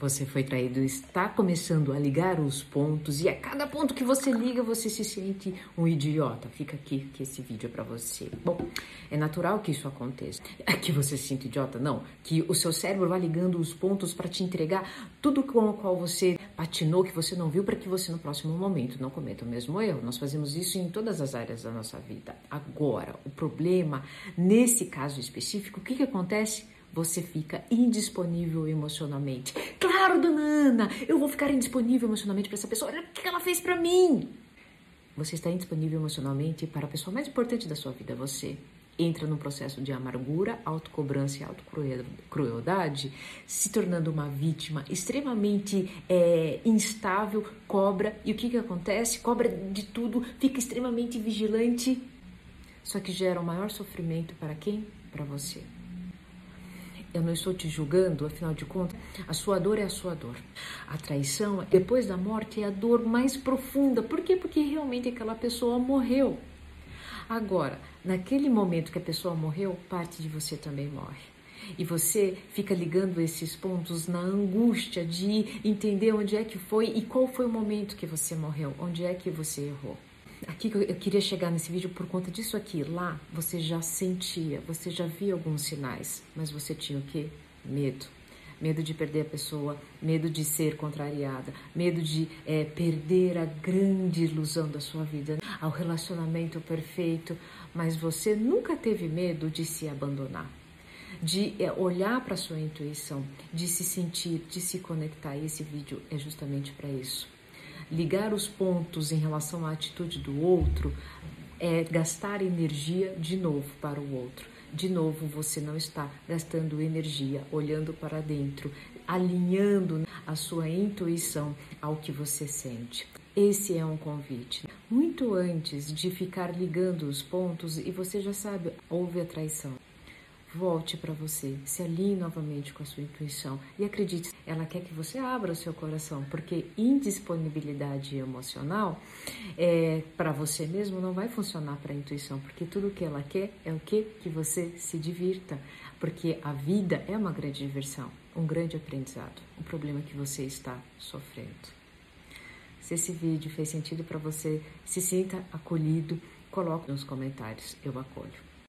Você foi traído, está começando a ligar os pontos e a cada ponto que você liga, você se sente um idiota. Fica aqui que esse vídeo é para você. Bom, é natural que isso aconteça. É que você se sinta idiota, não. Que o seu cérebro vá ligando os pontos para te entregar tudo com o qual você patinou, que você não viu, para que você no próximo momento não cometa o mesmo erro. Nós fazemos isso em todas as áreas da nossa vida. Agora, o problema, nesse caso específico, o que, que acontece? Você fica indisponível emocionalmente. Claro, dona Ana, eu vou ficar indisponível emocionalmente para essa pessoa. Olha o que ela fez para mim. Você está indisponível emocionalmente para a pessoa mais importante da sua vida, você. Entra num processo de amargura, autocobrança e autocrueldade, se tornando uma vítima extremamente é, instável, cobra. E o que, que acontece? Cobra de tudo, fica extremamente vigilante. Só que gera o maior sofrimento para quem? Para você. Eu não estou te julgando, afinal de contas, a sua dor é a sua dor. A traição, depois da morte, é a dor mais profunda. Por quê? Porque realmente aquela pessoa morreu. Agora, naquele momento que a pessoa morreu, parte de você também morre. E você fica ligando esses pontos na angústia de entender onde é que foi e qual foi o momento que você morreu, onde é que você errou. Aqui eu queria chegar nesse vídeo por conta disso aqui. Lá você já sentia, você já via alguns sinais, mas você tinha o quê? Medo. Medo de perder a pessoa, medo de ser contrariada, medo de é, perder a grande ilusão da sua vida, ao relacionamento perfeito, mas você nunca teve medo de se abandonar de é, olhar para sua intuição, de se sentir, de se conectar. E esse vídeo é justamente para isso ligar os pontos em relação à atitude do outro é gastar energia de novo para o outro. De novo, você não está gastando energia olhando para dentro, alinhando a sua intuição ao que você sente. Esse é um convite. Muito antes de ficar ligando os pontos e você já sabe, houve a traição volte para você, se alinhe novamente com a sua intuição e acredite, ela quer que você abra o seu coração, porque indisponibilidade emocional é, para você mesmo não vai funcionar para a intuição, porque tudo que ela quer é o que que você se divirta, porque a vida é uma grande diversão, um grande aprendizado. O problema que você está sofrendo. Se esse vídeo fez sentido para você, se sinta acolhido, coloque nos comentários, eu acolho.